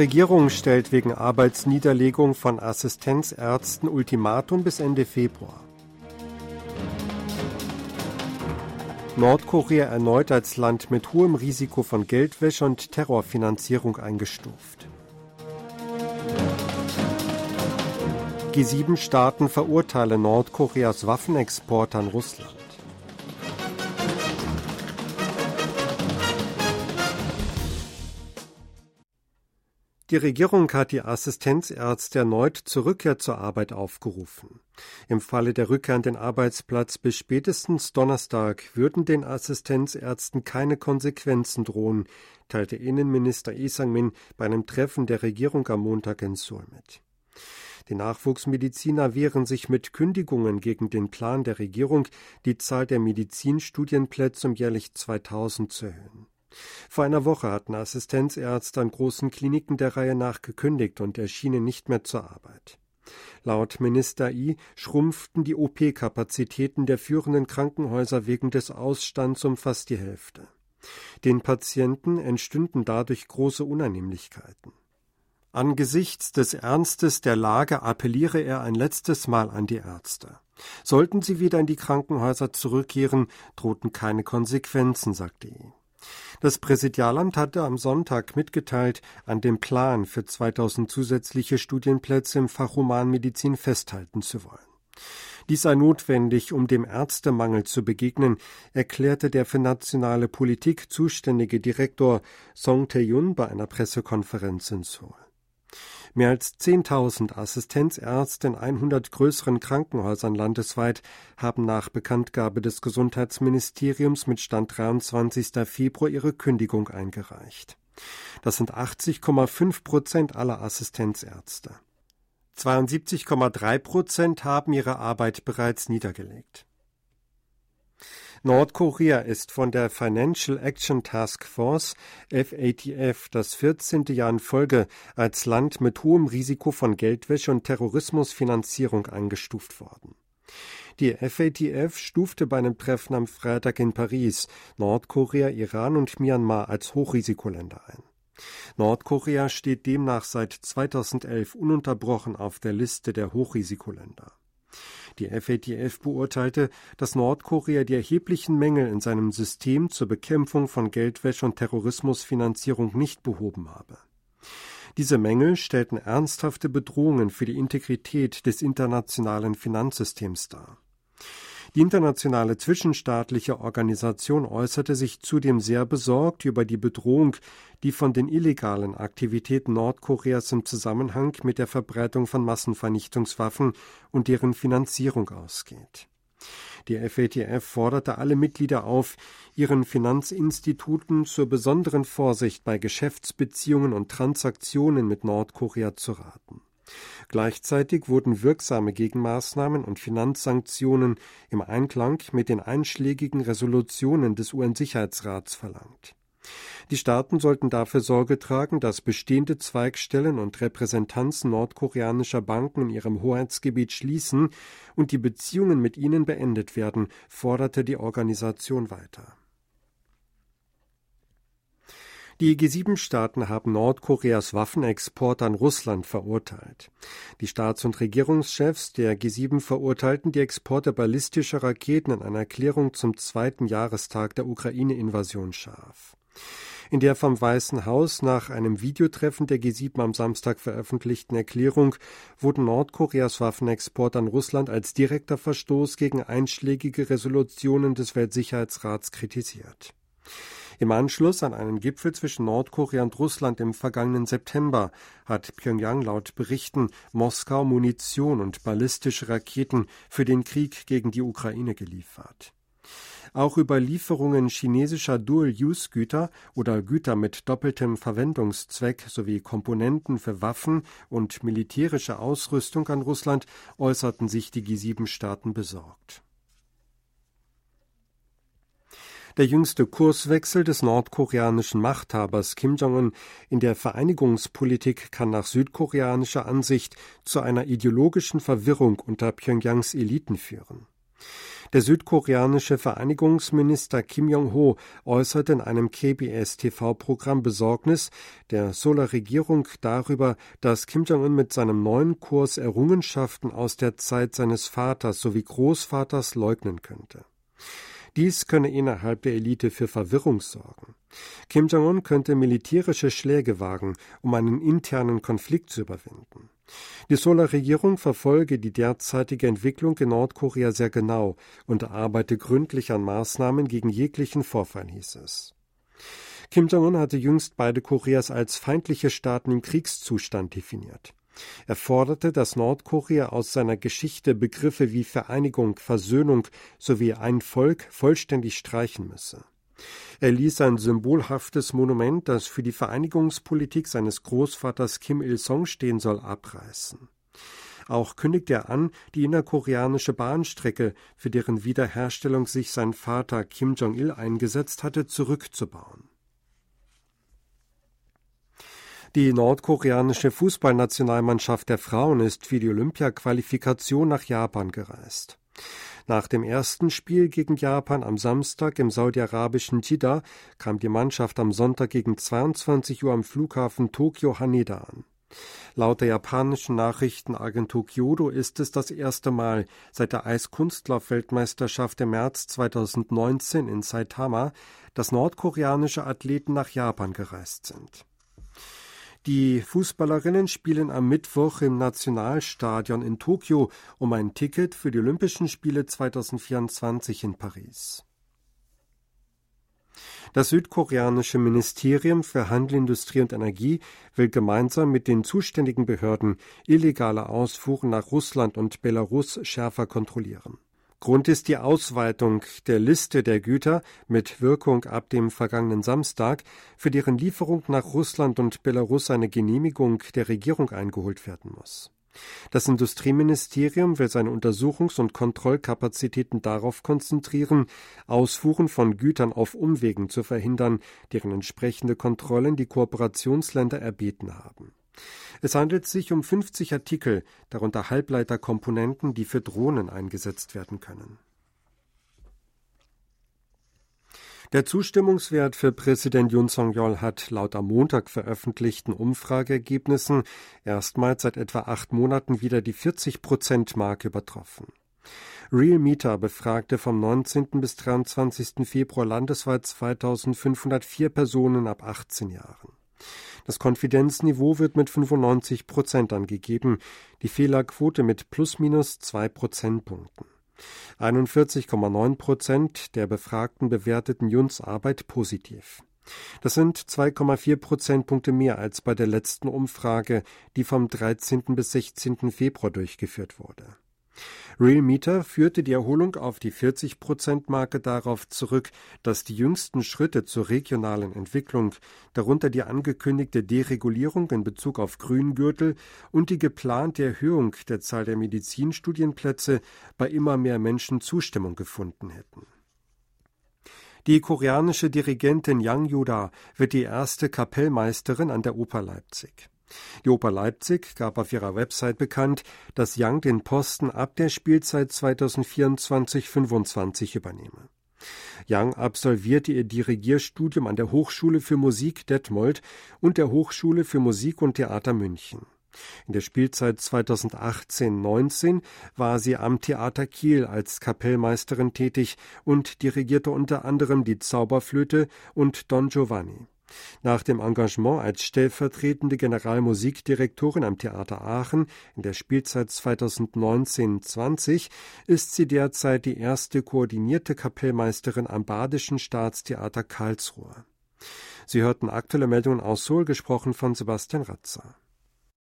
Regierung stellt wegen Arbeitsniederlegung von Assistenzärzten Ultimatum bis Ende Februar. Nordkorea erneut als Land mit hohem Risiko von Geldwäsche und Terrorfinanzierung eingestuft. G7-Staaten verurteilen Nordkoreas Waffenexport an Russland. Die Regierung hat die Assistenzärzte erneut zur Rückkehr zur Arbeit aufgerufen. Im Falle der Rückkehr an den Arbeitsplatz bis spätestens Donnerstag würden den Assistenzärzten keine Konsequenzen drohen, teilte Innenminister Lee Sang-min bei einem Treffen der Regierung am Montag in Seoul mit. Die Nachwuchsmediziner wehren sich mit Kündigungen gegen den Plan der Regierung, die Zahl der Medizinstudienplätze um jährlich 2000 zu erhöhen. Vor einer Woche hatten Assistenzärzte an großen Kliniken der Reihe nach gekündigt und erschienen nicht mehr zur Arbeit. Laut Minister I schrumpften die OP-Kapazitäten der führenden Krankenhäuser wegen des Ausstands um fast die Hälfte. Den Patienten entstünden dadurch große Unannehmlichkeiten. Angesichts des Ernstes der Lage appelliere er ein letztes Mal an die Ärzte. Sollten sie wieder in die Krankenhäuser zurückkehren, drohten keine Konsequenzen, sagte I. Das Präsidialamt hatte am Sonntag mitgeteilt, an dem Plan für 2000 zusätzliche Studienplätze im Fach Humanmedizin festhalten zu wollen. Dies sei notwendig, um dem Ärztemangel zu begegnen, erklärte der für nationale Politik zuständige Direktor Song Tae-yun bei einer Pressekonferenz in Seoul. Mehr als 10.000 Assistenzärzte in 100 größeren Krankenhäusern landesweit haben nach Bekanntgabe des Gesundheitsministeriums mit Stand 23. Februar ihre Kündigung eingereicht. Das sind 80,5 Prozent aller Assistenzärzte. 72,3 Prozent haben ihre Arbeit bereits niedergelegt. Nordkorea ist von der Financial Action Task Force FATF das 14. Jahr in Folge als Land mit hohem Risiko von Geldwäsche und Terrorismusfinanzierung eingestuft worden. Die FATF stufte bei einem Treffen am Freitag in Paris Nordkorea, Iran und Myanmar als Hochrisikoländer ein. Nordkorea steht demnach seit 2011 ununterbrochen auf der Liste der Hochrisikoländer. Die FATF beurteilte, dass Nordkorea die erheblichen Mängel in seinem System zur Bekämpfung von Geldwäsche und Terrorismusfinanzierung nicht behoben habe. Diese Mängel stellten ernsthafte Bedrohungen für die Integrität des internationalen Finanzsystems dar. Die internationale zwischenstaatliche Organisation äußerte sich zudem sehr besorgt über die Bedrohung, die von den illegalen Aktivitäten Nordkoreas im Zusammenhang mit der Verbreitung von Massenvernichtungswaffen und deren Finanzierung ausgeht. Die FATF forderte alle Mitglieder auf, ihren Finanzinstituten zur besonderen Vorsicht bei Geschäftsbeziehungen und Transaktionen mit Nordkorea zu raten. Gleichzeitig wurden wirksame Gegenmaßnahmen und Finanzsanktionen im Einklang mit den einschlägigen Resolutionen des UN-Sicherheitsrats verlangt. Die Staaten sollten dafür Sorge tragen, dass bestehende Zweigstellen und Repräsentanzen nordkoreanischer Banken in ihrem Hoheitsgebiet schließen und die Beziehungen mit ihnen beendet werden, forderte die Organisation weiter. Die G7-Staaten haben Nordkoreas Waffenexport an Russland verurteilt. Die Staats- und Regierungschefs der G7 verurteilten die Exporte ballistischer Raketen in einer Erklärung zum zweiten Jahrestag der Ukraine-Invasion scharf. In der vom Weißen Haus nach einem Videotreffen der G7 am Samstag veröffentlichten Erklärung wurden Nordkoreas Waffenexport an Russland als direkter Verstoß gegen einschlägige Resolutionen des Weltsicherheitsrats kritisiert. Im Anschluss an einen Gipfel zwischen Nordkorea und Russland im vergangenen September hat Pyongyang laut Berichten Moskau Munition und ballistische Raketen für den Krieg gegen die Ukraine geliefert. Auch über Lieferungen chinesischer Dual-Use-Güter oder Güter mit doppeltem Verwendungszweck sowie Komponenten für Waffen und militärische Ausrüstung an Russland äußerten sich die G7-Staaten besorgt. Der jüngste Kurswechsel des nordkoreanischen Machthabers Kim Jong-un in der Vereinigungspolitik kann nach südkoreanischer Ansicht zu einer ideologischen Verwirrung unter Pyongyangs Eliten führen. Der südkoreanische Vereinigungsminister Kim Jong-ho äußerte in einem KBS-TV-Programm Besorgnis der Solar Regierung darüber, dass Kim Jong-un mit seinem neuen Kurs Errungenschaften aus der Zeit seines Vaters sowie Großvaters leugnen könnte. Dies könne innerhalb der Elite für Verwirrung sorgen. Kim Jong-un könnte militärische Schläge wagen, um einen internen Konflikt zu überwinden. Die Solar-Regierung verfolge die derzeitige Entwicklung in Nordkorea sehr genau und arbeite gründlich an Maßnahmen gegen jeglichen Vorfall, hieß es. Kim Jong-un hatte jüngst beide Koreas als feindliche Staaten im Kriegszustand definiert. Er forderte, dass Nordkorea aus seiner Geschichte Begriffe wie Vereinigung, Versöhnung sowie ein Volk vollständig streichen müsse. Er ließ ein symbolhaftes Monument, das für die Vereinigungspolitik seines Großvaters Kim Il-sung stehen soll, abreißen. Auch kündigte er an, die innerkoreanische Bahnstrecke, für deren Wiederherstellung sich sein Vater Kim Jong-il eingesetzt hatte, zurückzubauen. Die nordkoreanische Fußballnationalmannschaft der Frauen ist für die Olympiaqualifikation nach Japan gereist. Nach dem ersten Spiel gegen Japan am Samstag im saudi-arabischen Jeddah kam die Mannschaft am Sonntag gegen 22 Uhr am Flughafen Tokio Haneda an. Laut der japanischen Nachrichtenagentur Kyodo ist es das erste Mal seit der Eiskunstlauf-Weltmeisterschaft im März 2019 in Saitama, dass nordkoreanische Athleten nach Japan gereist sind. Die Fußballerinnen spielen am Mittwoch im Nationalstadion in Tokio um ein Ticket für die Olympischen Spiele 2024 in Paris. Das südkoreanische Ministerium für Handel, Industrie und Energie will gemeinsam mit den zuständigen Behörden illegale Ausfuhren nach Russland und Belarus schärfer kontrollieren. Grund ist die Ausweitung der Liste der Güter mit Wirkung ab dem vergangenen Samstag, für deren Lieferung nach Russland und Belarus eine Genehmigung der Regierung eingeholt werden muss. Das Industrieministerium will seine Untersuchungs- und Kontrollkapazitäten darauf konzentrieren, Ausfuhren von Gütern auf Umwegen zu verhindern, deren entsprechende Kontrollen die Kooperationsländer erbeten haben. Es handelt sich um 50 Artikel, darunter Halbleiterkomponenten, die für Drohnen eingesetzt werden können. Der Zustimmungswert für Präsident Yoon Song-yeol hat laut am Montag veröffentlichten Umfrageergebnissen erstmals seit etwa acht Monaten wieder die 40-Prozent-Marke übertroffen. Real Meter befragte vom 19. bis 23. Februar landesweit 2504 Personen ab 18 Jahren. Das Konfidenzniveau wird mit 95 Prozent angegeben, die Fehlerquote mit plus minus zwei Prozentpunkten. 41,9 Prozent der Befragten bewerteten Juns Arbeit positiv. Das sind 2,4 Prozentpunkte mehr als bei der letzten Umfrage, die vom 13. bis 16. Februar durchgeführt wurde. Real Meter führte die Erholung auf die 40-Prozent-Marke darauf zurück, dass die jüngsten Schritte zur regionalen Entwicklung, darunter die angekündigte Deregulierung in Bezug auf Grüngürtel und die geplante Erhöhung der Zahl der Medizinstudienplätze bei immer mehr Menschen Zustimmung gefunden hätten. Die koreanische Dirigentin Yang Yuda wird die erste Kapellmeisterin an der Oper Leipzig. Die Oper Leipzig gab auf ihrer Website bekannt, dass Young den Posten ab der Spielzeit 2024-25 übernehme. Young absolvierte ihr Dirigierstudium an der Hochschule für Musik Detmold und der Hochschule für Musik und Theater München. In der Spielzeit 2018-19 war sie am Theater Kiel als Kapellmeisterin tätig und dirigierte unter anderem die Zauberflöte und Don Giovanni. Nach dem Engagement als stellvertretende Generalmusikdirektorin am Theater Aachen in der Spielzeit 2019-20 ist sie derzeit die erste koordinierte Kapellmeisterin am Badischen Staatstheater Karlsruhe. Sie hörten aktuelle Meldungen aus Seoul, gesprochen von Sebastian Ratzer.